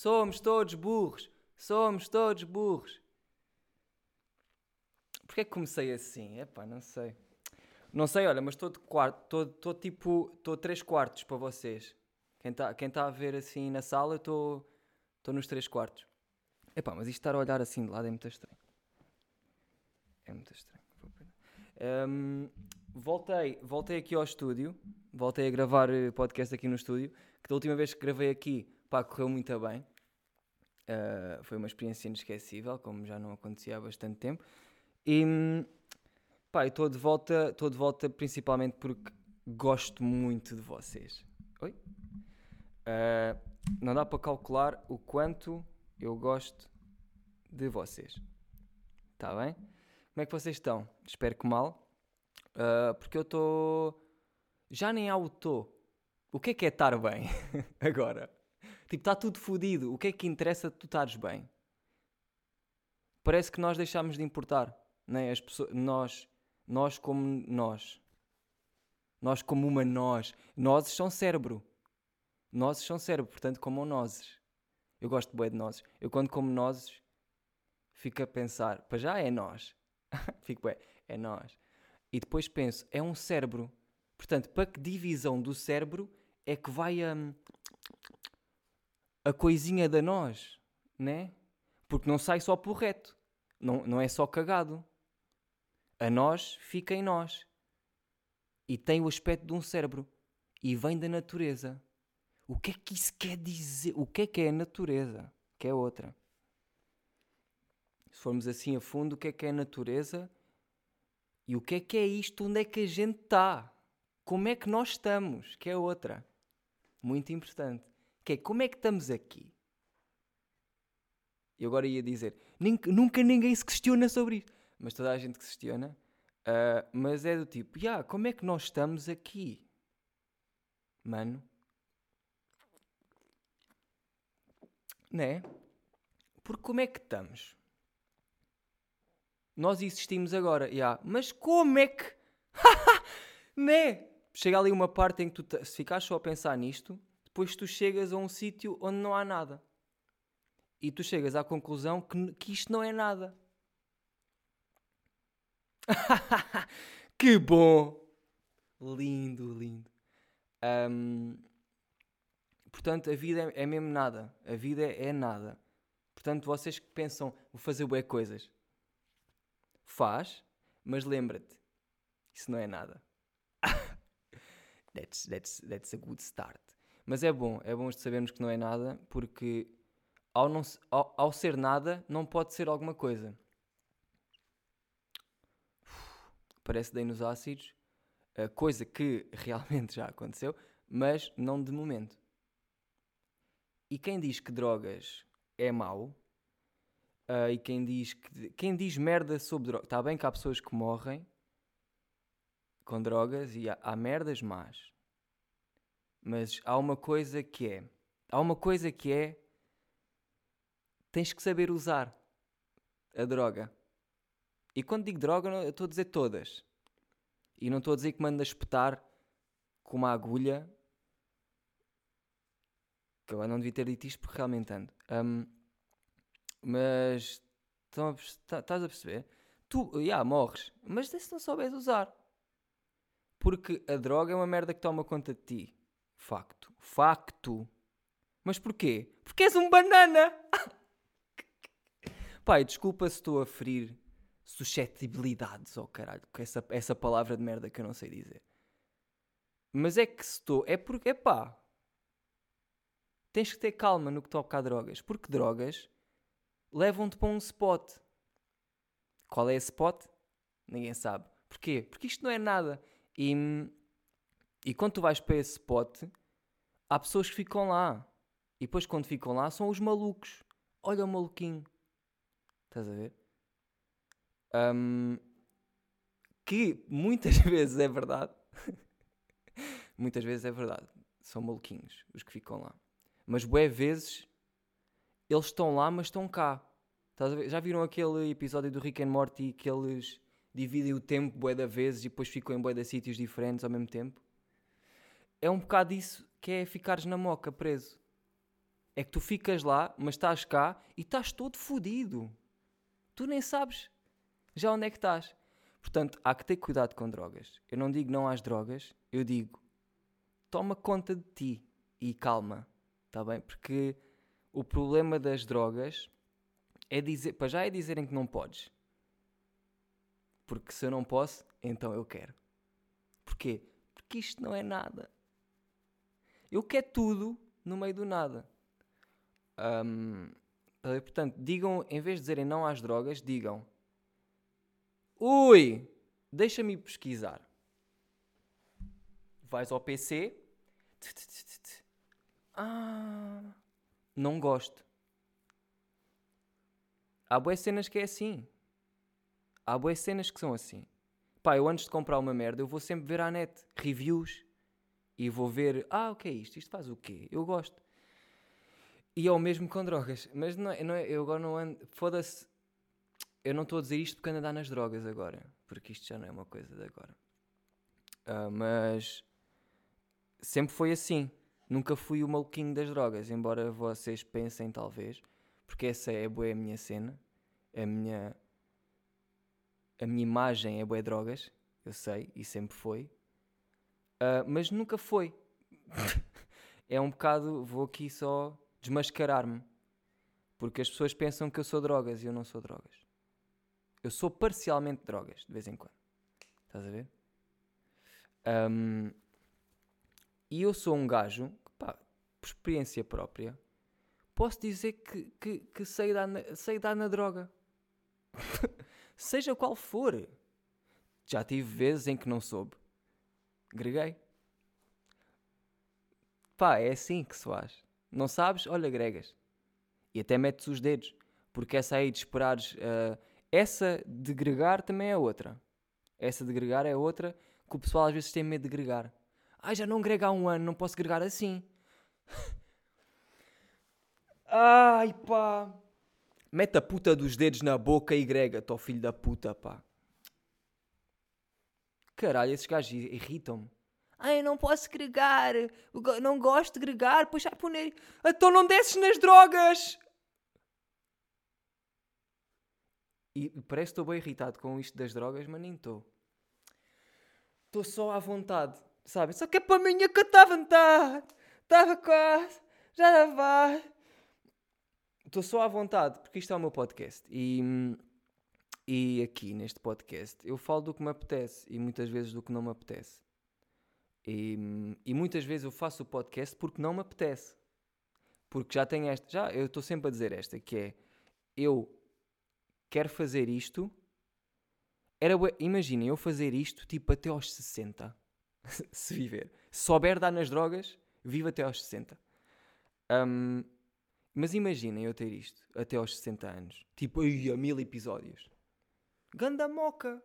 Somos todos burros. Somos todos burros. Porquê que comecei assim? Epá, não sei. Não sei, olha, mas estou de quarto, estou tipo, estou três quartos para vocês. Quem está quem tá a ver assim na sala, estou nos três quartos. Epá, mas isto estar a olhar assim de lado é muito estranho. É muito estranho. Um, voltei, voltei aqui ao estúdio, voltei a gravar eh, podcast aqui no estúdio, que da última vez que gravei aqui, pá, correu muito bem. Uh, foi uma experiência inesquecível, como já não acontecia há bastante tempo. E pá, estou de volta, estou de volta principalmente porque gosto muito de vocês. Oi? Uh, não dá para calcular o quanto eu gosto de vocês. Está bem? Como é que vocês estão? Espero que mal. Uh, porque eu estou. Já nem há o tô. O que é que é estar bem agora? Tipo, está tudo fodido. O que é que interessa tu estares bem? Parece que nós deixámos de importar. Né? As pessoas, nós, nós como nós. Nós como uma nós. Nozes são cérebro. Nozes são cérebro, portanto comam nozes. Eu gosto de de nozes. Eu quando como nozes fico a pensar, para já é nós. fico bem, é nós. E depois penso, é um cérebro. Portanto, para que divisão do cérebro é que vai a, a coisinha da nós, né? Porque não sai só por reto. Não, não é só cagado. A nós fica em nós. E tem o aspecto de um cérebro. E vem da natureza. O que é que isso quer dizer? O que é que é a natureza? Que é outra. Se formos assim a fundo, o que é que é a natureza? E o que é que é isto? Onde é que a gente está? Como é que nós estamos? Que é outra. Muito importante. Que é como é que estamos aqui? E agora ia dizer, nunca ninguém se questiona sobre isto. Mas toda a gente que se questiona. Uh, mas é do tipo, yeah, como é que nós estamos aqui? Mano. Né? Porque como é que estamos? Nós existimos agora, yeah. mas como é que. né? Chega ali uma parte em que tu, se ficares só a pensar nisto, depois tu chegas a um sítio onde não há nada. E tu chegas à conclusão que, que isto não é nada. que bom! Lindo, lindo. Um, portanto, a vida é, é, mesmo nada. A vida é, é, nada. Portanto, vocês que pensam, vou fazer bué coisas. Faz, mas lembra-te, isso não é nada. that's, that's, that's a good start. Mas é bom, é bom sabermos que não é nada, porque ao, não, ao, ao ser nada, não pode ser alguma coisa. Parece dei nos ácidos, coisa que realmente já aconteceu, mas não de momento. E quem diz que drogas é mau, uh, e quem diz, que, quem diz merda sobre drogas, está bem que há pessoas que morrem com drogas e há, há merdas más. Mas há uma coisa que é. Há uma coisa que é. Tens que saber usar a droga. E quando digo droga, eu estou a dizer todas. E não estou a dizer que manda espetar com uma agulha. Que eu não devia ter dito isto porque realmente ando. Um, mas estás a perceber? Tu, já, yeah, morres. Mas se não souberes usar. Porque a droga é uma merda que toma conta de ti. Facto. Facto. Mas porquê? Porque és um banana! Pai, desculpa se estou a ferir suscetibilidades, oh caralho, com essa, essa palavra de merda que eu não sei dizer. Mas é que estou. É porque, é pá. Tens que ter calma no que toca a drogas. Porque drogas levam-te para um spot. Qual é esse spot? Ninguém sabe. Porquê? Porque isto não é nada. E e quando tu vais para esse spot, há pessoas que ficam lá. E depois, quando ficam lá, são os malucos. Olha o maluquinho. Estás a ver? Um, que muitas vezes é verdade. muitas vezes é verdade. São maluquinhos os que ficam lá. Mas bué vezes eles estão lá, mas estão cá. Já viram aquele episódio do Rick and Morty que eles dividem o tempo bué da vezes e depois ficam em bué de sítios diferentes ao mesmo tempo? É um bocado isso que é ficares na moca preso. é que tu ficas lá, mas estás cá e estás todo fodido. Tu nem sabes já onde é que estás. Portanto, há que ter cuidado com drogas. Eu não digo não às drogas, eu digo toma conta de ti e calma, está bem? Porque o problema das drogas é dizer, para já é dizerem que não podes. Porque se eu não posso, então eu quero. Porquê? Porque isto não é nada. Eu quero tudo no meio do nada. Um, portanto, digam, em vez de dizerem não às drogas, digam: Ui, deixa-me pesquisar. Vais ao PC. Ah, não gosto. Há boas cenas que é assim. Há boas cenas que são assim. Pá, eu antes de comprar uma merda, eu vou sempre ver à net reviews e vou ver, ah, o que é isto? Isto faz o quê? Eu gosto. E é o mesmo com drogas. Mas não, é, não é, eu agora não ando. Foda-se. Eu não estou a dizer isto porque ando a dar nas drogas agora. Porque isto já não é uma coisa de agora. Uh, mas. Sempre foi assim. Nunca fui o maluquinho das drogas. Embora vocês pensem, talvez. Porque essa é, boa a minha cena. A minha a minha imagem é bué drogas, eu sei, e sempre foi, uh, mas nunca foi. é um bocado, vou aqui só desmascarar-me, porque as pessoas pensam que eu sou drogas e eu não sou drogas. Eu sou parcialmente drogas, de vez em quando. Estás a ver? Um, e eu sou um gajo, pá, por experiência própria, posso dizer que, que, que sei, dar na, sei dar na droga. seja qual for. Já tive vezes em que não soube. Greguei. Pá, é assim que se faz. Não sabes? Olha, gregas. E até metes os dedos. Porque essa aí de esperares. Uh, essa de gregar também é outra. Essa de gregar é outra que o pessoal às vezes tem medo de gregar. Ai, já não grego há um ano, não posso gregar assim. Ai, pá. Mete a puta dos dedos na boca e grega, tó filho da puta, pá. Caralho, esses gajos irritam-me. Ai, não posso gregar. Não gosto de gregar. Pois já poner. Então não desces nas drogas. E parece que estou bem irritado com isto das drogas, mas nem estou. Estou só à vontade, sabe? Só que é para mim que eu estava vontade. Estava quase. Já vai estou só à vontade, porque isto é o meu podcast. E, e aqui neste podcast eu falo do que me apetece e muitas vezes do que não me apetece. E, e muitas vezes eu faço o podcast porque não me apetece. Porque já tenho esta, já eu estou sempre a dizer esta, que é eu quero fazer isto. Era, imaginem eu fazer isto tipo até aos 60. se viver. Se souber dar nas drogas, vivo até aos 60. Um, mas imaginem eu ter isto até aos 60 anos. Tipo, a mil episódios. Ganda moca!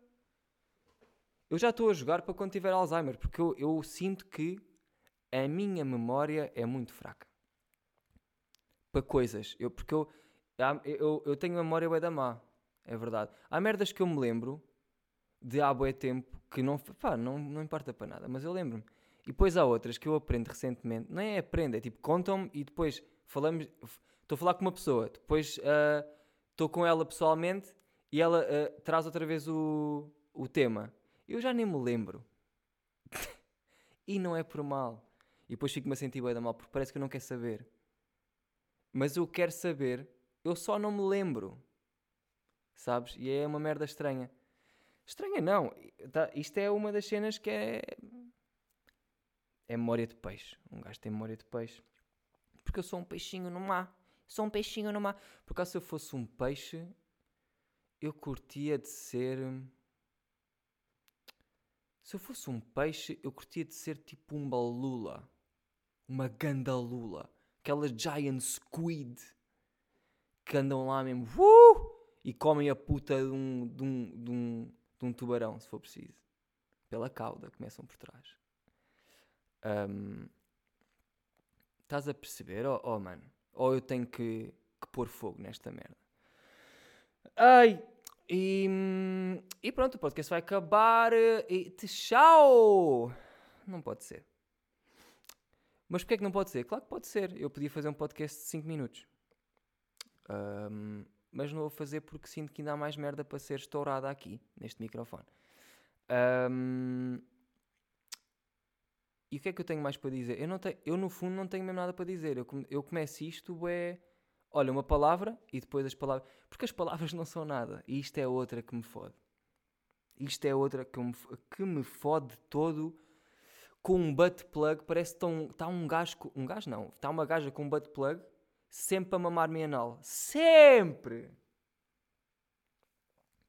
Eu já estou a jogar para quando tiver Alzheimer, porque eu, eu, sinto que a minha memória é muito fraca. Para coisas. Eu, porque eu, eu, eu tenho memória bué da má. É verdade. Há merdas que eu me lembro de há bué tempo que não, pá, não, não importa para nada, mas eu lembro-me. E depois há outras que eu aprendo recentemente. Não é aprendo, é tipo contam-me e depois falamos, estou a falar com uma pessoa, depois uh, estou uh, com ela pessoalmente e ela uh, traz outra vez o, o tema. Eu já nem me lembro. e não é por mal. E depois fico-me a sentir bem da mal, porque parece que eu não quero saber. Mas eu quero saber, eu só não me lembro. Sabes? E é uma merda estranha. Estranha não. Tá, isto é uma das cenas que é. É memória de peixe. Um gajo tem memória de peixe porque eu sou um peixinho no mar. Sou um peixinho no mar. Por acaso, se eu fosse um peixe, eu curtia de ser. Se eu fosse um peixe, eu curtia de ser tipo uma lula. Uma gandalula. Aquelas giant squid que andam lá mesmo uh, e comem a puta de um, de, um, de, um, de um tubarão, se for preciso. Pela cauda, começam por trás. Um, Estás a perceber? Oh, oh, mano. Ou eu tenho que, que pôr fogo nesta merda. Ai! E, e pronto, o podcast vai acabar. E tchau! Não pode ser. Mas porquê é que não pode ser? Claro que pode ser. Eu podia fazer um podcast de 5 minutos. Ahm, mas não vou fazer porque sinto que ainda há mais merda para ser estourada aqui, neste microfone. Ahm, e o que é que eu tenho mais para dizer? Eu, não tenho, eu no fundo, não tenho mesmo nada para dizer. Eu, eu começo isto, é. Olha, uma palavra e depois as palavras. Porque as palavras não são nada. E isto é outra que me fode. Isto é outra que me, que me fode todo com um butt plug. Parece que está um gajo. Um gajo não. Está uma gaja com um butt plug sempre a mamar-me anal. Sempre!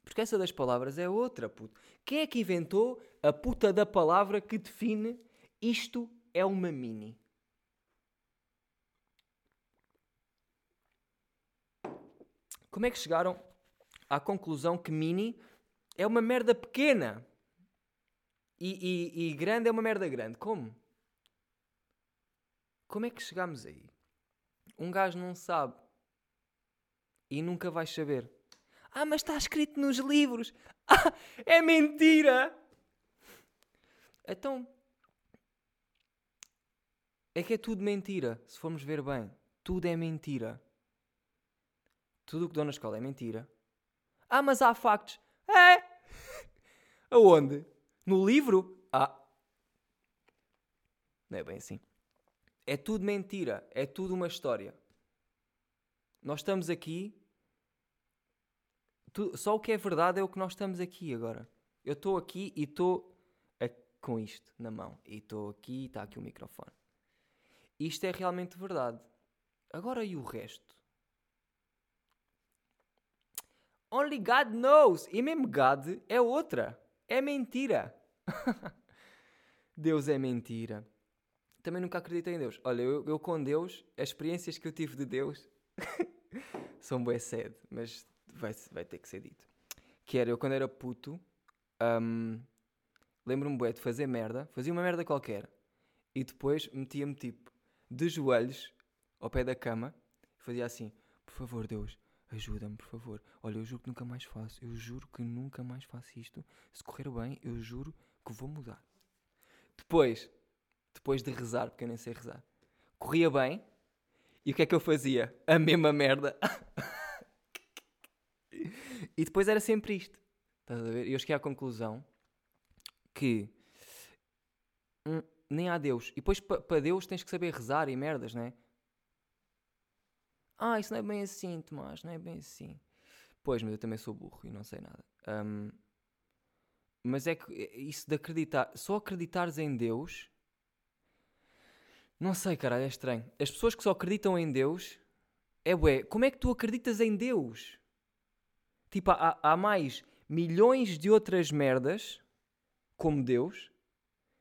Porque essa das palavras é outra, puto. Quem é que inventou a puta da palavra que define isto é uma mini? Como é que chegaram à conclusão que mini é uma merda pequena e, e- e grande é uma merda grande? Como? Como é que chegámos aí? Um gajo não sabe e nunca vai saber. Ah, mas está escrito nos livros. Ah, é mentira! Então. É que é tudo mentira, se formos ver bem. Tudo é mentira. Tudo o que dou na escola é mentira. Ah, mas há factos. É! Aonde? No livro? Ah. Não é bem assim. É tudo mentira. É tudo uma história. Nós estamos aqui. só o que é verdade é o que nós estamos aqui agora. Eu estou aqui e estou com isto na mão. E estou aqui e está aqui o microfone. Isto é realmente verdade. Agora e o resto? Only God knows. E mesmo God é outra. É mentira. Deus é mentira. Também nunca acreditei em Deus. Olha, eu, eu com Deus, as experiências que eu tive de Deus são bué sede, mas vai, vai ter que ser dito. Que era, eu quando era puto, hum, lembro-me bué de fazer merda, fazia uma merda qualquer, e depois metia-me tipo de joelhos ao pé da cama, fazia assim, por favor Deus, ajuda-me, por favor. Olha, eu juro que nunca mais faço, eu juro que nunca mais faço isto. Se correr bem, eu juro que vou mudar. Depois, depois de rezar, porque eu nem sei rezar, corria bem, e o que é que eu fazia? A mesma merda. e depois era sempre isto. Estás a ver? Eu cheguei à conclusão que hum, nem há Deus. E depois para Deus tens que saber rezar e merdas, não é? Ah, isso não é bem assim, Tomás, não é bem assim. Pois, mas eu também sou burro e não sei nada. Hum, mas é que isso de acreditar, só acreditares em Deus, não sei, caralho, é estranho. As pessoas que só acreditam em Deus, é bué, como é que tu acreditas em Deus? Tipo, há, há mais milhões de outras merdas, como Deus,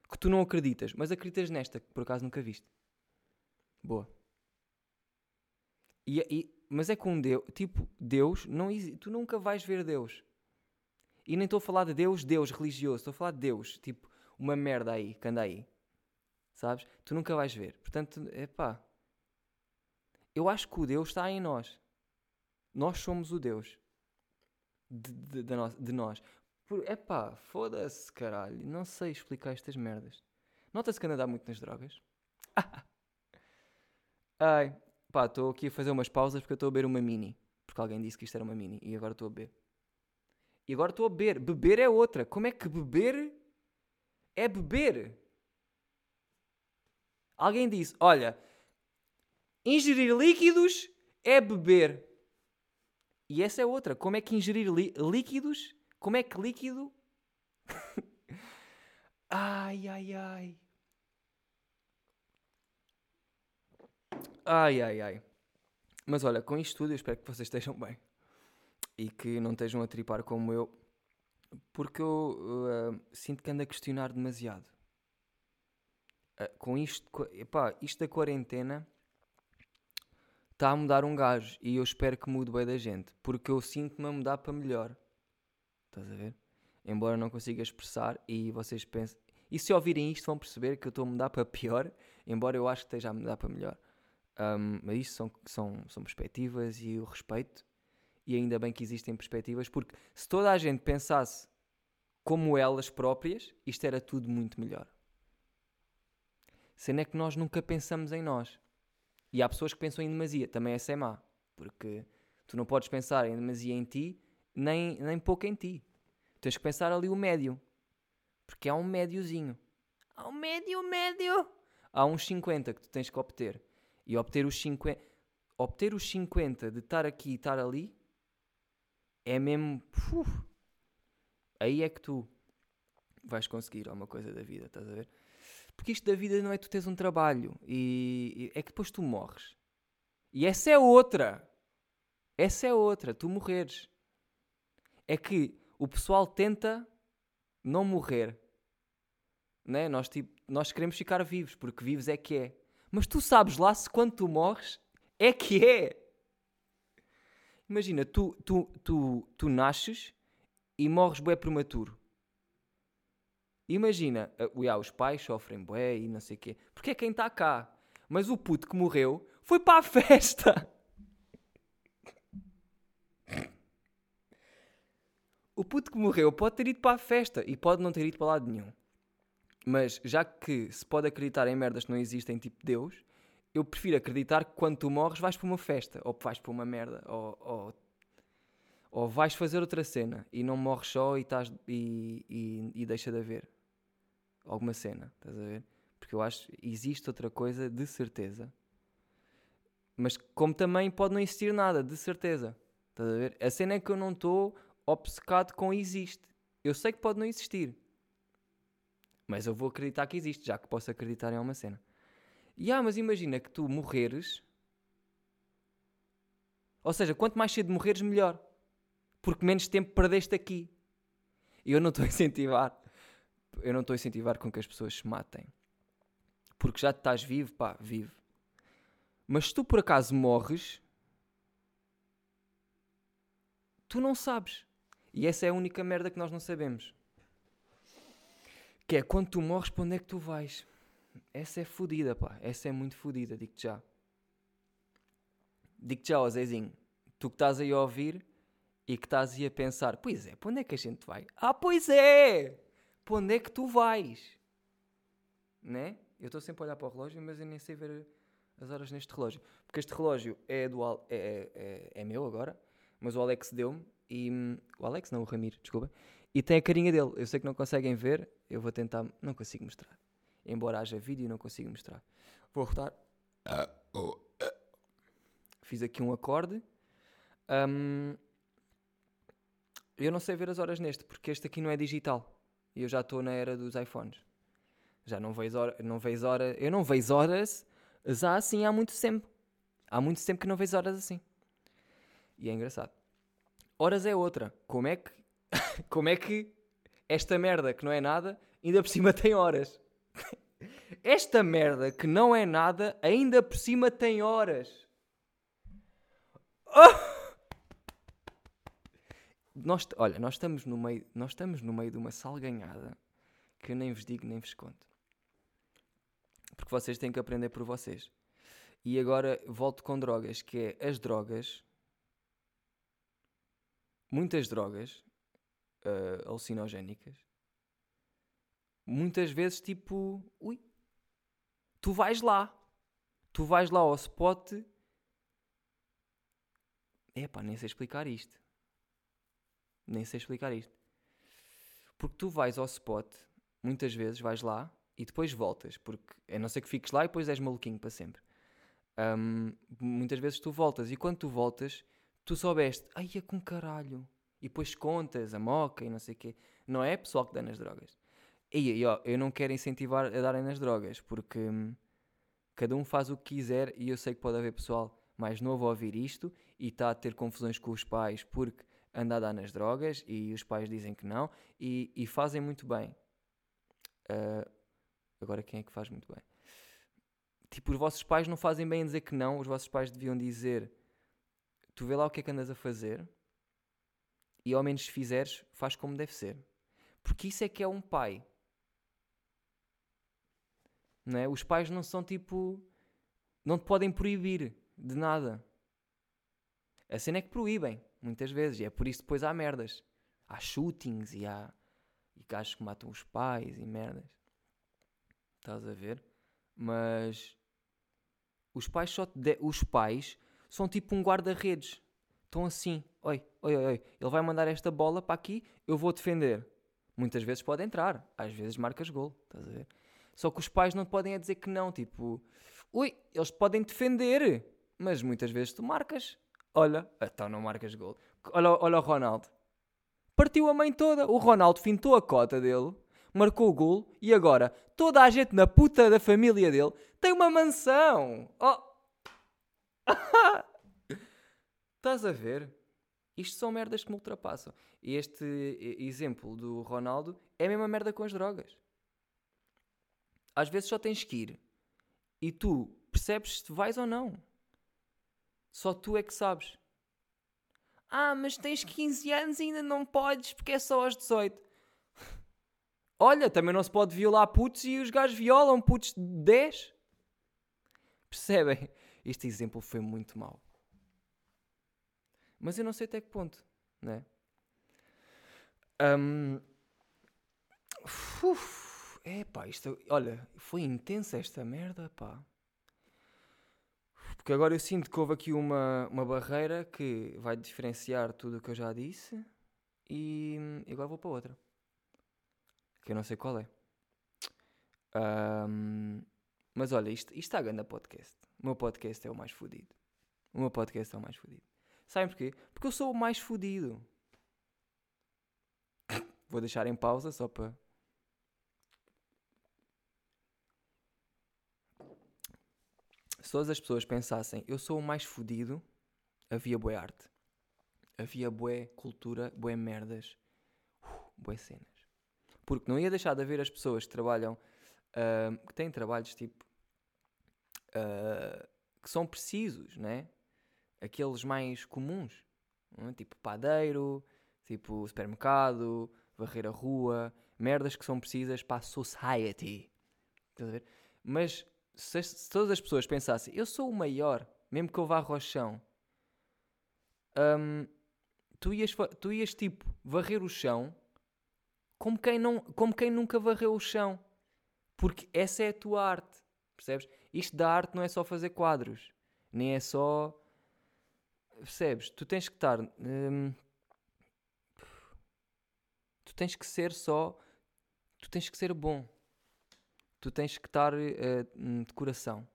que tu não acreditas, mas acreditas nesta, que por acaso nunca viste. Boa. E, e- mas é com Deus, tipo, Deus, não, tu nunca vais ver Deus. E nem estou a falar de Deus, Deus religioso, estou a falar de Deus, tipo, uma merda aí, que anda aí. Sabes? Tu nunca vais ver. Portanto, é pá. Eu acho que o Deus está em nós. Nós somos o Deus. De, de, de nós. De nós. Foda-se, caralho. Não sei explicar estas merdas. Nota-se que anda a dar muito nas drogas. Ai, pá, estou aqui a fazer umas pausas porque eu estou a beber uma mini. Porque alguém disse que isto era uma mini e agora estou a beber. E agora estou a beber. Beber é outra. Como é que beber é beber? Alguém disse: Olha, ingerir líquidos é beber. E essa é outra. Como é que ingerir líquidos? Como é que líquido. ai, ai, ai. Ai, ai, ai. Mas olha, com isto tudo eu espero que vocês estejam bem. E que não estejam a tripar como eu. Porque eu uh, sinto que ando a questionar demasiado. Uh, com isto, co- epá, isto da quarentena está a mudar um gajo. E eu espero que mude bem da gente. Porque eu sinto-me a mudar para melhor. Estás a ver? Embora não consiga expressar e vocês pensem. E se ouvirem isto vão perceber que eu estou a mudar para pior. Embora eu acho que esteja a mudar para melhor. Um, mas isto são, são, são perspectivas e eu respeito. E ainda bem que existem perspectivas, porque se toda a gente pensasse como elas próprias, isto era tudo muito melhor. cena é que nós nunca pensamos em nós. E há pessoas que pensam em demasia, também essa é má, porque tu não podes pensar em demasia em ti, nem, nem pouco em ti. Tens que pensar ali o médio, porque há um médiozinho. Há um médio, médio. Há uns 50 que tu tens que obter. E obter os 50, obter os 50 de estar aqui e estar ali é mesmo. Uf, aí é que tu vais conseguir alguma coisa da vida, estás a ver? Porque isto da vida não é tu tens um trabalho e, e é que depois tu morres. E essa é outra. Essa é outra, tu morreres. É que o pessoal tenta não morrer. Né? Nós, tipo, nós queremos ficar vivos, porque vivos é que é. Mas tu sabes lá se quando tu morres é que é. Imagina, tu, tu, tu, tu nasces e morres bué prematuro. Imagina, uh, yeah, os pais sofrem bué e não sei o quê. Porque é quem está cá. Mas o puto que morreu foi para a festa. O puto que morreu pode ter ido para a festa e pode não ter ido para lado nenhum. Mas já que se pode acreditar em merdas que não existem, tipo Deus, eu prefiro acreditar que quando tu morres vais para uma festa, ou vais para uma merda, ou, ou, ou vais fazer outra cena e não morres só e, estás, e, e, e deixa de haver alguma cena, estás a ver? Porque eu acho que existe outra coisa de certeza, mas como também pode não existir nada, de certeza, estás a ver? A cena é que eu não estou obcecado com existe. Eu sei que pode não existir, mas eu vou acreditar que existe, já que posso acreditar em uma cena. E ah, mas imagina que tu morreres. Ou seja, quanto mais cedo morreres, melhor. Porque menos tempo perdeste aqui. E eu não estou a incentivar. Eu não estou a incentivar com que as pessoas se matem. Porque já estás vivo, pá, vive. Mas se tu por acaso morres, tu não sabes. E essa é a única merda que nós não sabemos. Que é quando tu morres, para onde é que tu vais? Essa é fodida, pá. Essa é muito fodida, digo-te já. Digo-te já, Zezinho. Tu que estás aí a ouvir e que estás aí a pensar: Pois é, para onde é que a gente vai? Ah, pois é! Para onde é que tu vais? Né? Eu estou sempre a olhar para o relógio, mas eu nem sei ver as horas neste relógio. Porque este relógio é, do, é, é, é, é meu agora, mas o Alex deu-me e. O Alex, não, o Ramiro, desculpa. E tem a carinha dele. Eu sei que não conseguem ver, eu vou tentar. Não consigo mostrar embora haja vídeo não consigo mostrar. Vou rotar. Fiz aqui um acorde. Um, eu não sei ver as horas neste, porque este aqui não é digital. E eu já estou na era dos iPhones. Já não vejo horas. Não vejo hora, eu não vejo horas já assim há muito tempo. Há muito tempo que não vejo horas assim. E é engraçado. Horas é outra. Como é que. como é que esta merda que não é nada ainda por cima tem horas? Esta merda que não é nada, ainda por cima tem horas. Oh! Nós, olha, nós estamos, no meio, nós estamos no meio de uma salganhada que eu nem vos digo nem vos conto. Porque vocês têm que aprender por vocês. E agora volto com drogas, que é as drogas. Muitas drogas uh, alucinogénicas muitas vezes tipo, ui, tu vais lá, tu vais lá ao spot. Epá, nem sei explicar isto. Nem sei explicar isto. Porque tu vais ao spot, muitas vezes vais lá e depois voltas. Porque a não ser que fiques lá e depois és maluquinho para sempre. Um, muitas vezes tu voltas e quando tu voltas, tu soubeste, ai é com caralho. E depois contas a moca e não sei o quê. Não é pessoal que dá nas drogas. E, e ó, eu não quero incentivar a darem nas drogas, porque hum, cada um faz o que quiser e eu sei que pode haver pessoal mais novo a ouvir isto e está a ter confusões com os pais porque anda a dar nas drogas e os pais dizem que não e, e fazem muito bem. Uh, agora quem é que faz muito bem? Tipo, os vossos pais não fazem bem em dizer que não, os vossos pais deviam dizer tu vê lá o que é que andas a fazer e ao menos se fizeres, faz como deve ser. Porque isso é que é um pai. Não é? Os pais não são tipo. Não te podem proibir de nada. A cena é que proíbem, muitas vezes. E é por isso depois há merdas. Há shootings e há. E gajos que matam os pais e merdas. Estás a ver? Mas os pais só te de- os pais são tipo um guarda-redes. Estão assim, oi, oi, oi, oi, ele vai mandar esta bola para aqui, eu vou defender. Muitas vezes pode entrar, às vezes marcas gol, estás a ver? Só que os pais não podem é dizer que não, tipo, ui, eles podem defender, mas muitas vezes tu marcas. Olha, então não marcas gol. Olha, olha o Ronaldo. Partiu a mãe toda. O Ronaldo fintou a cota dele, marcou o gol e agora toda a gente na puta da família dele tem uma mansão. Oh! Estás a ver? Isto são merdas que me ultrapassam. E este exemplo do Ronaldo é a mesma merda com as drogas. Às vezes só tens que ir e tu percebes se vais ou não. Só tu é que sabes. Ah, mas tens 15 anos e ainda não podes porque é só aos 18. Olha, também não se pode violar putos e os gajos violam putos de 10. Percebem? Este exemplo foi muito mau. Mas eu não sei até que ponto, né? Hum, uf, é pá, isto, olha, foi intensa esta merda, pá. Porque agora eu sinto que houve aqui uma, uma barreira que vai diferenciar tudo o que eu já disse e, agora vou para outra. Que eu não sei qual é. Hum, mas olha, isto, isto está a grande podcast. O meu podcast é o mais fodido. O meu podcast é o mais fodido. Sabem porquê? Porque eu sou o mais fodido. Vou deixar em pausa só para. Se todas as pessoas pensassem eu sou o mais fodido, havia boa arte. Havia boa cultura, boa merdas, uh, boas cenas. Porque não ia deixar de haver as pessoas que trabalham, ah, que têm trabalhos tipo. ah, que são precisos, né? Aqueles mais comuns, é? tipo padeiro, tipo supermercado, varrer a rua, merdas que são precisas para a society. Estás a ver? Mas se, se todas as pessoas pensassem, eu sou o maior, mesmo que eu vá ao chão, hum, tu, ias, tu ias tipo varrer o chão como quem, não, como quem nunca varreu o chão. Porque essa é a tua arte. Percebes? Isto da arte não é só fazer quadros. Nem é só. Percebes? Tu tens que estar. hum, tu tens que ser só. Tu tens que ser bom. Tu tens que estar hum, de coração.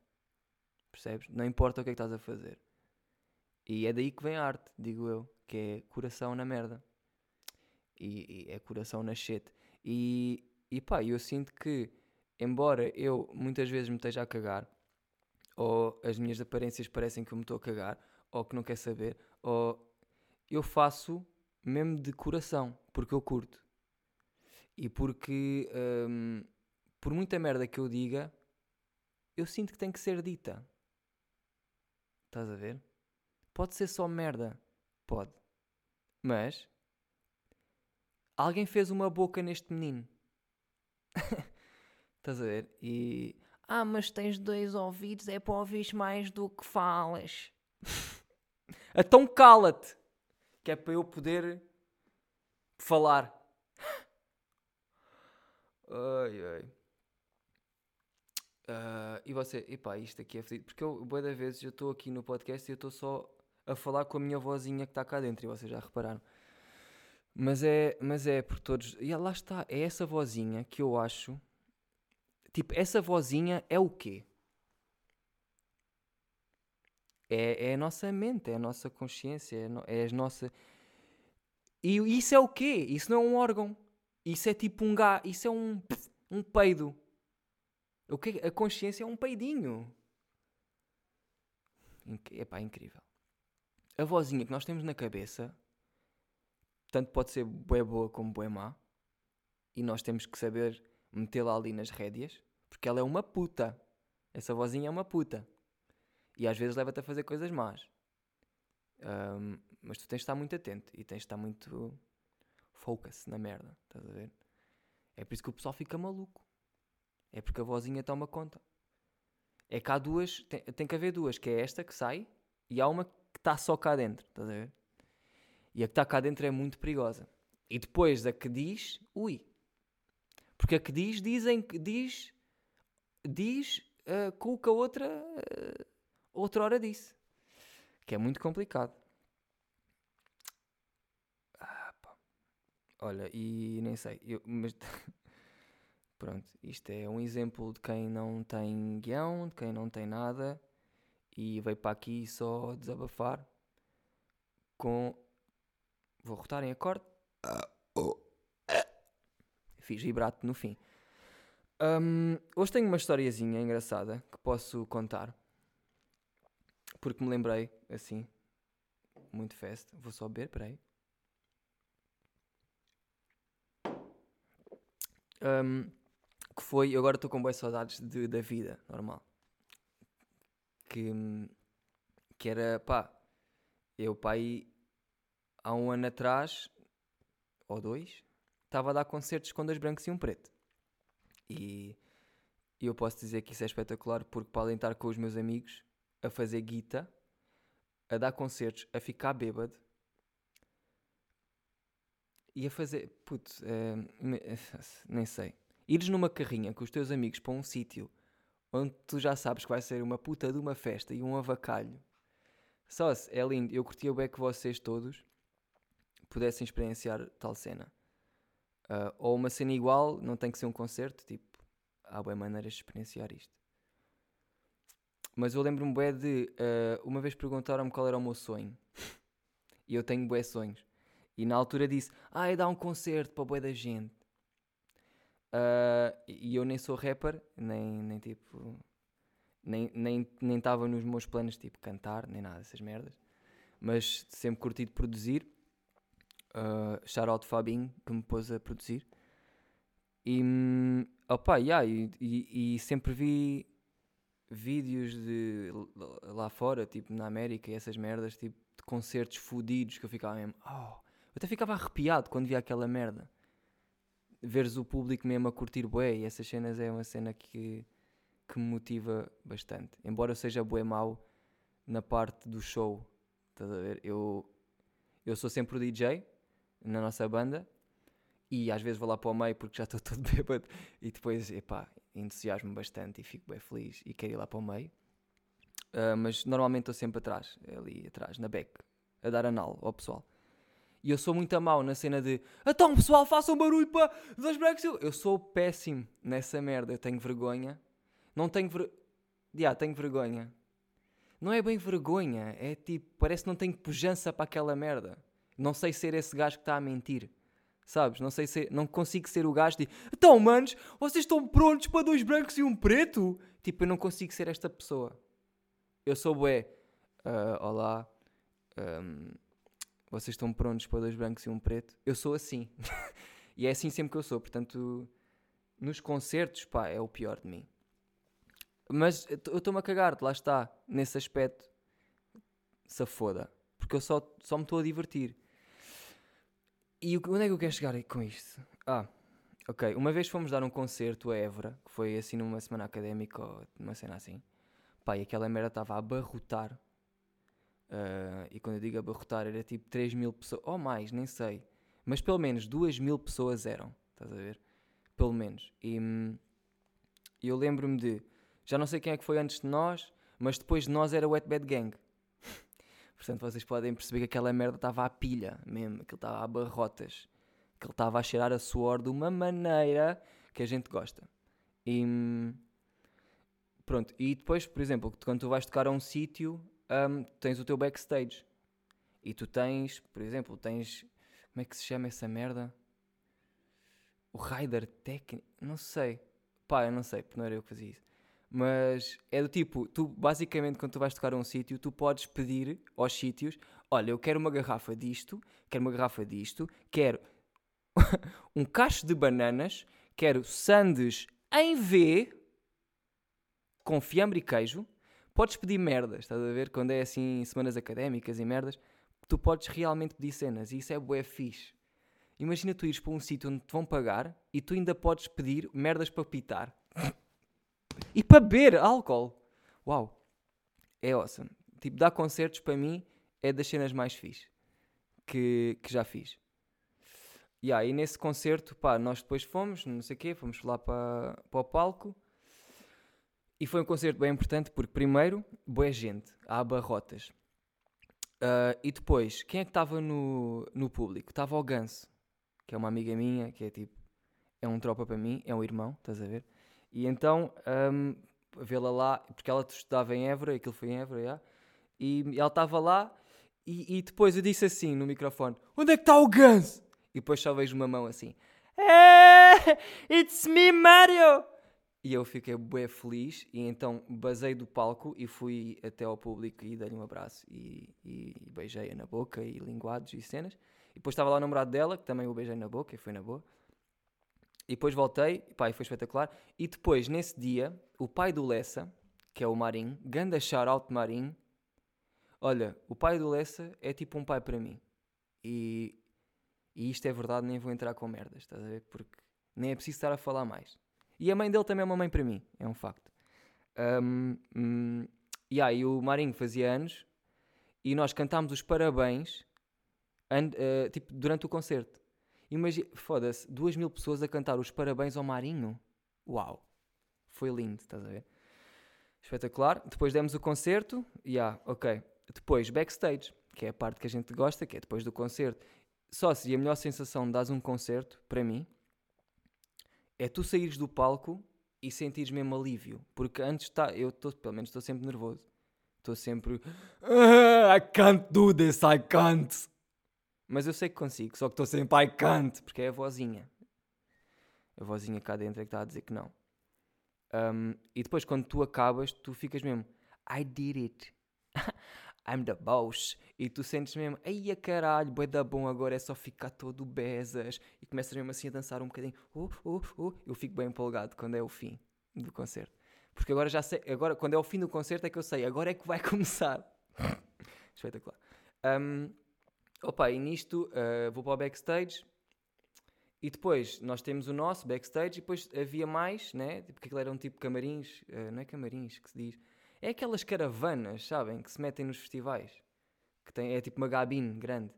Percebes? Não importa o que é que estás a fazer. E é daí que vem a arte, digo eu. Que é coração na merda. E, e é coração na shit. E, e pá, eu sinto que, embora eu muitas vezes me esteja a cagar, ou as minhas aparências parecem que eu me estou a cagar, ou que não quer saber, ou eu faço mesmo de coração, porque eu curto. E porque, hum, por muita merda que eu diga, eu sinto que tem que ser dita. Estás a ver? Pode ser só merda. Pode. Mas alguém fez uma boca neste menino. Estás a ver? E. Ah, mas tens dois ouvidos, é para ouvir mais do que falas. então cala-te! Que é para eu poder falar. Ai ai. Ah, e você, epá, isto aqui é fedido. Porque eu, boa da vezes, eu estou aqui no podcast e eu estou só a falar com a minha vozinha que está cá dentro. E vocês já repararam. Mas é, mas é por todos. E lá está, é essa vozinha que eu acho. Tipo, essa vozinha é o quê? É, é a nossa mente, é a nossa consciência, é, é as nossa. E isso é o quê? Isso não é um órgão. Isso é tipo um gá, isso é um, um peido. O que a consciência é um peidinho. Epá, incrível. A vozinha que nós temos na cabeça, tanto pode ser bué boa como bué má, e nós temos que saber metê-la ali nas rédeas, porque ela é uma puta. Essa vozinha é uma puta. E às vezes leva-te a fazer coisas más. Ahm, mas tu tens de estar muito atento e tens de estar muito focus na merda, estás a ver? É por isso que o pessoal fica maluco. É porque a vozinha toma conta. É que há duas, tem, tem que haver duas, que é esta que sai e há uma que está só cá dentro, estás a ver? E a que está cá dentro é muito perigosa. E depois a que diz, ui. Porque a que diz, dizem diz, diz uh, com o que a outra uh, outra hora disse. Que é muito complicado. Ah, Olha, e nem sei, eu, mas pronto, isto é um exemplo de quem não tem guião, de quem não tem nada e veio para aqui só desabafar com. Vou rotar em acorde. Fiz vibrato no fim. Um, hoje tenho uma historiazinha engraçada que posso contar. Porque me lembrei, assim, muito festa. Vou só beber, peraí. Um, que foi, agora estou com boas saudades de, da vida normal. Que, que era, pá, eu, pai, há um ano atrás, ou dois, estava a dar concertos com dois brancos e um preto. E eu posso dizer que isso é espetacular porque para alentar com os meus amigos a fazer guita, a dar concertos, a ficar bêbado e a fazer. É, nem sei. Ires numa carrinha com os teus amigos para um sítio onde tu já sabes que vai ser uma puta de uma festa e um avacalho. Só se é lindo. Eu curtia bem que vocês todos pudessem experienciar tal cena. Uh, ou uma cena igual, não tem que ser um concerto, tipo, há boas maneiras de experienciar isto. Mas eu lembro-me bem de. Uh, uma vez perguntaram-me qual era o meu sonho. e eu tenho bué sonhos. E na altura disse: Ah, é dar um concerto para bué da gente. Uh, e eu nem sou rapper, nem, nem tipo. Nem estava nem, nem nos meus planos, tipo, cantar, nem nada dessas merdas. Mas sempre curti de produzir. Uh, shout Fabinho, que me pôs a produzir. E, opa, yeah, e, e, e sempre vi vídeos de lá fora, tipo na América e essas merdas, tipo de concertos fodidos que eu ficava mesmo, oh, eu até ficava arrepiado quando via aquela merda. Veres o público mesmo a curtir bué e essas cenas é uma cena que, que me motiva bastante. Embora eu seja bué mau na parte do show, estás a ver? Eu, eu sou sempre o DJ na nossa banda e às vezes vou lá para o meio porque já estou todo bêbado e depois, epá, entusiasmo bastante e fico bem feliz e quero ir lá para o meio. Uh, mas normalmente estou sempre atrás, ali atrás, na back, a dar anal ao pessoal. E eu sou muito a mau na cena de então pessoal, façam barulho para dois breaks. Eu sou péssimo nessa merda, eu tenho vergonha. Não tenho ver... yeah, tenho vergonha. Não é bem vergonha, é tipo, parece que não tenho pujança para aquela merda. Não sei ser esse gajo que está a mentir. Sabes? Não sei se não consigo ser o gajo de então, manos, vocês estão prontos para dois brancos e um preto? Tipo, eu não consigo ser esta pessoa. Eu sou bué. Uh, olá. Um, vocês estão prontos para dois brancos e um preto? Eu sou assim. e é assim sempre que eu sou. Portanto, nos concertos, pá, é o pior de mim. Mas eu estou-me a cagar, lá está, nesse aspecto. Se foda. Porque eu só, só me estou a divertir. E onde é que eu quero chegar com isto? Ah, ok. Uma vez fomos dar um concerto a Évora, que foi assim numa semana académica ou uma cena assim. Pá, e aquela merda estava a abarrotar. Uh, e quando eu digo abarrotar, era tipo 3 mil pessoas, ou mais, nem sei. Mas pelo menos 2 mil pessoas eram, estás a ver? Pelo menos. E hum, eu lembro-me de, já não sei quem é que foi antes de nós, mas depois de nós era o Wet Bad Gang. Portanto, vocês podem perceber que aquela merda estava à pilha mesmo, que ele estava a barrotas, que ele estava a cheirar a suor de uma maneira que a gente gosta. E pronto, e depois, por exemplo, quando tu vais tocar a um sítio, um, tens o teu backstage. E tu tens, por exemplo, tens. Como é que se chama essa merda? O rider técnico? Não sei. Pá, eu não sei, porque não era eu que fazia isso. Mas é do tipo, tu basicamente quando tu vais tocar a um sítio, tu podes pedir aos sítios: olha, eu quero uma garrafa disto, quero uma garrafa disto, quero um cacho de bananas, quero sandes em V com fiambre e queijo. Podes pedir merdas, estás a ver? Quando é assim semanas académicas e merdas, tu podes realmente pedir cenas e isso é bué fixe. Imagina tu ires para um sítio onde te vão pagar e tu ainda podes pedir merdas para pitar. E para beber álcool. Uau. É awesome. Tipo, dar concertos para mim é das cenas mais fixe que, que já fiz. Yeah, e nesse concerto, pá, nós depois fomos, não sei o quê, fomos lá para, para o palco E foi um concerto bem importante porque, primeiro, boa gente, há abarrotas. Uh, e depois, quem é que estava no, no público? Estava o Ganso, que é uma amiga minha, que é tipo, é um tropa para mim, é um irmão, estás a ver? E então, um, vê-la lá, porque ela estudava em Évora, aquilo foi em Évora, já, e ela estava lá, e, e, depois eu disse assim no microfone: Onde é que está o Ganso? E depois só vejo uma mão assim: Hey, it's me, Mario! E eu fiquei bué feliz e então basei do palco e fui até ao público e dei-lhe um abraço e, e, e beijei-a na boca e linguados e cenas. E depois estava lá o namorado dela, que também o beijei na boca e foi na boa. E depois voltei, pá, e foi espetacular. E depois, nesse dia, o pai do Lessa, que é o Marim, ganda shout-out Marim, olha, o pai do Lessa é tipo um pai para mim. E, e isto é verdade, nem vou entrar com merdas, estás a ver? Porque nem é preciso estar a falar mais. E a mãe dele também é uma mãe para mim, é um facto. Um, um, yeah, e o Marinho fazia anos e nós cantámos os parabéns and, uh, tipo, durante o concerto. Imagina, foda-se, duas mil pessoas a cantar os parabéns ao Marinho. Uau! Foi lindo, estás a ver? Espetacular. Depois demos o concerto, e yeah, ok. Depois, backstage, que é a parte que a gente gosta, que é depois do concerto. Só se a melhor sensação de dar um concerto, para mim, é tu saíres do palco e sentires mesmo alívio. Porque antes está, eu estou, pelo menos estou sempre nervoso. Estou sempre. Ah, I can't do this, I can't. Mas eu sei que consigo, só que estou sempre I can't, porque é a vozinha. A vozinha cá dentro é que está a dizer que não. Um, e depois, quando tu acabas, tu ficas mesmo I did it. I'm the boss. E tu sentes mesmo, ai a caralho, boi da bom, agora é só ficar todo besas. E começas mesmo assim a dançar um bocadinho. Uh, uh, uh. Eu fico bem empolgado quando é o fim do concerto. Porque agora já sei, agora quando é o fim do concerto é que eu sei, agora é que vai começar. Espetacular. Um, opa, e nisto uh, vou para o backstage. E depois nós temos o nosso backstage e depois havia mais, né? Porque aquilo eram tipo camarins, uh, não é camarins que se diz é aquelas caravanas, sabem? Que se metem nos festivais. Que tem, é tipo uma gabine grande.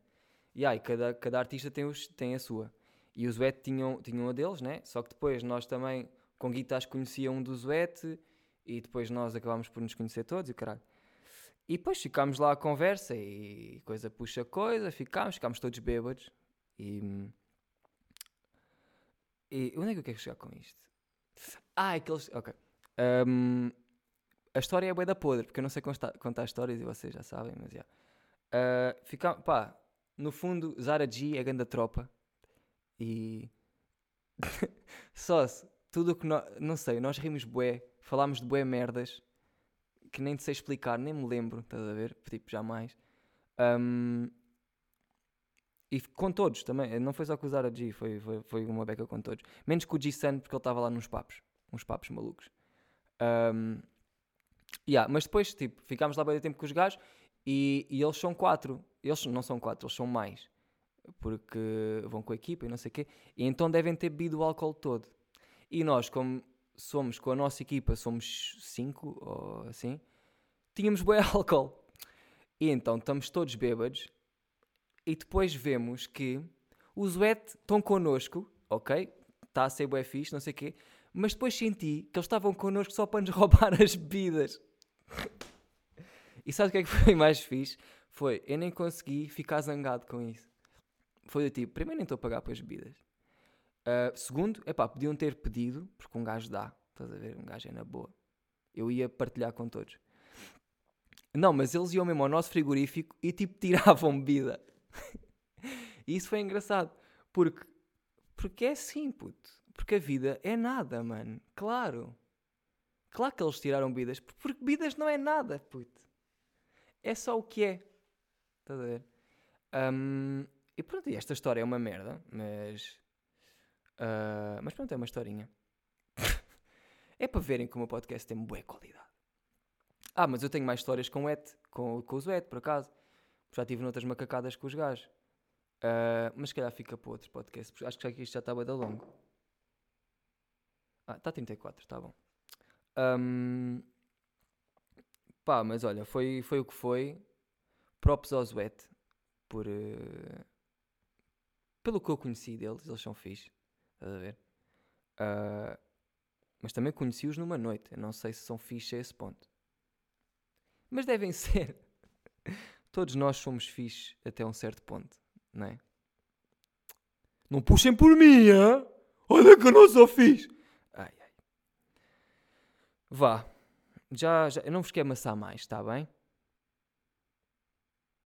E aí, cada, cada artista tem, os, tem a sua. E os Zuete tinham, tinham a deles, né? Só que depois nós também, com guitarras, conhecíamos um do Zuete. E depois nós acabámos por nos conhecer todos e o caralho. E depois ficámos lá à conversa e coisa puxa coisa, ficámos, ficámos todos bêbados. E. E onde é que eu quero chegar com isto? Ah, aqueles. Ok. Um, a história é bué da podre, porque eu não sei contar, contar histórias e vocês já sabem, mas já. Yeah. Uh, pá, no fundo, Zara G é grande tropa. E. Só se, tudo o que nós. Não sei, nós rimos bué, falámos de bué merdas que nem sei explicar, nem me lembro, estás a ver? Tipo, jamais. Um, e com todos também, não foi só com o Zara G, foi, foi, foi uma beca com todos. Menos com o G-Sun, porque ele estava lá nos papos, uns papos malucos. Um, Yeah, mas depois, tipo, ficámos lá bem tempo com os gajos e, e, eles são quatro. Eles não são quatro, eles são mais. Porque vão com a equipa e não sei o quê. E então devem ter bebido o álcool todo. E nós, como somos com a nossa equipa, somos cinco ou assim, tínhamos bem álcool. E então estamos todos bêbados. E depois vemos que os wet estão connosco, ok? Está a ser bué fixe, não sei o quê. Mas depois senti que eles estavam connosco só para nos roubar as bebidas. E sabe o que é que foi mais fixe? Foi, eu nem consegui ficar zangado com isso. Foi do tipo, primeiro nem estou a pagar pelas bebidas. Uh, segundo, é pá, podiam ter pedido, porque um gajo dá, estás a ver? Um gajo é na boa. Eu ia partilhar com todos. Não, mas eles iam mesmo ao nosso frigorífico e tipo tiravam bebida. e isso foi engraçado. Porque, porque é assim, puto. Porque a vida é nada, mano. Claro. Claro que eles tiraram bebidas, porque bebidas não é nada, puto. É só o que é. Estás a ver? Um, e pronto, e esta história é uma merda, mas. Uh, mas pronto, é uma historinha. é para verem como o podcast tem boa qualidade. Ah, mas eu tenho mais histórias com o Et, com, com o Zuet, por acaso. Já tive noutras macacadas com os gajos. Uh, mas se calhar fica para outro podcast, porque acho que isto já está bem da longo. Ah, está 34, está bom. Um, pá, mas olha, foi, foi o que foi. Props ao Zuet por. Uh, pelo que eu conheci deles, eles são fixe. Estás a ver? Uh, Mas também conheci-os numa noite. Eu não sei se são fixe a esse ponto. Mas devem ser. Todos nós somos fixe até um certo ponto, não é? Não puxem por mim, hein? Olha que eu não sou fixe. Ai, ai. Vá. Já, já, eu não vos quero amassar mais, está bem?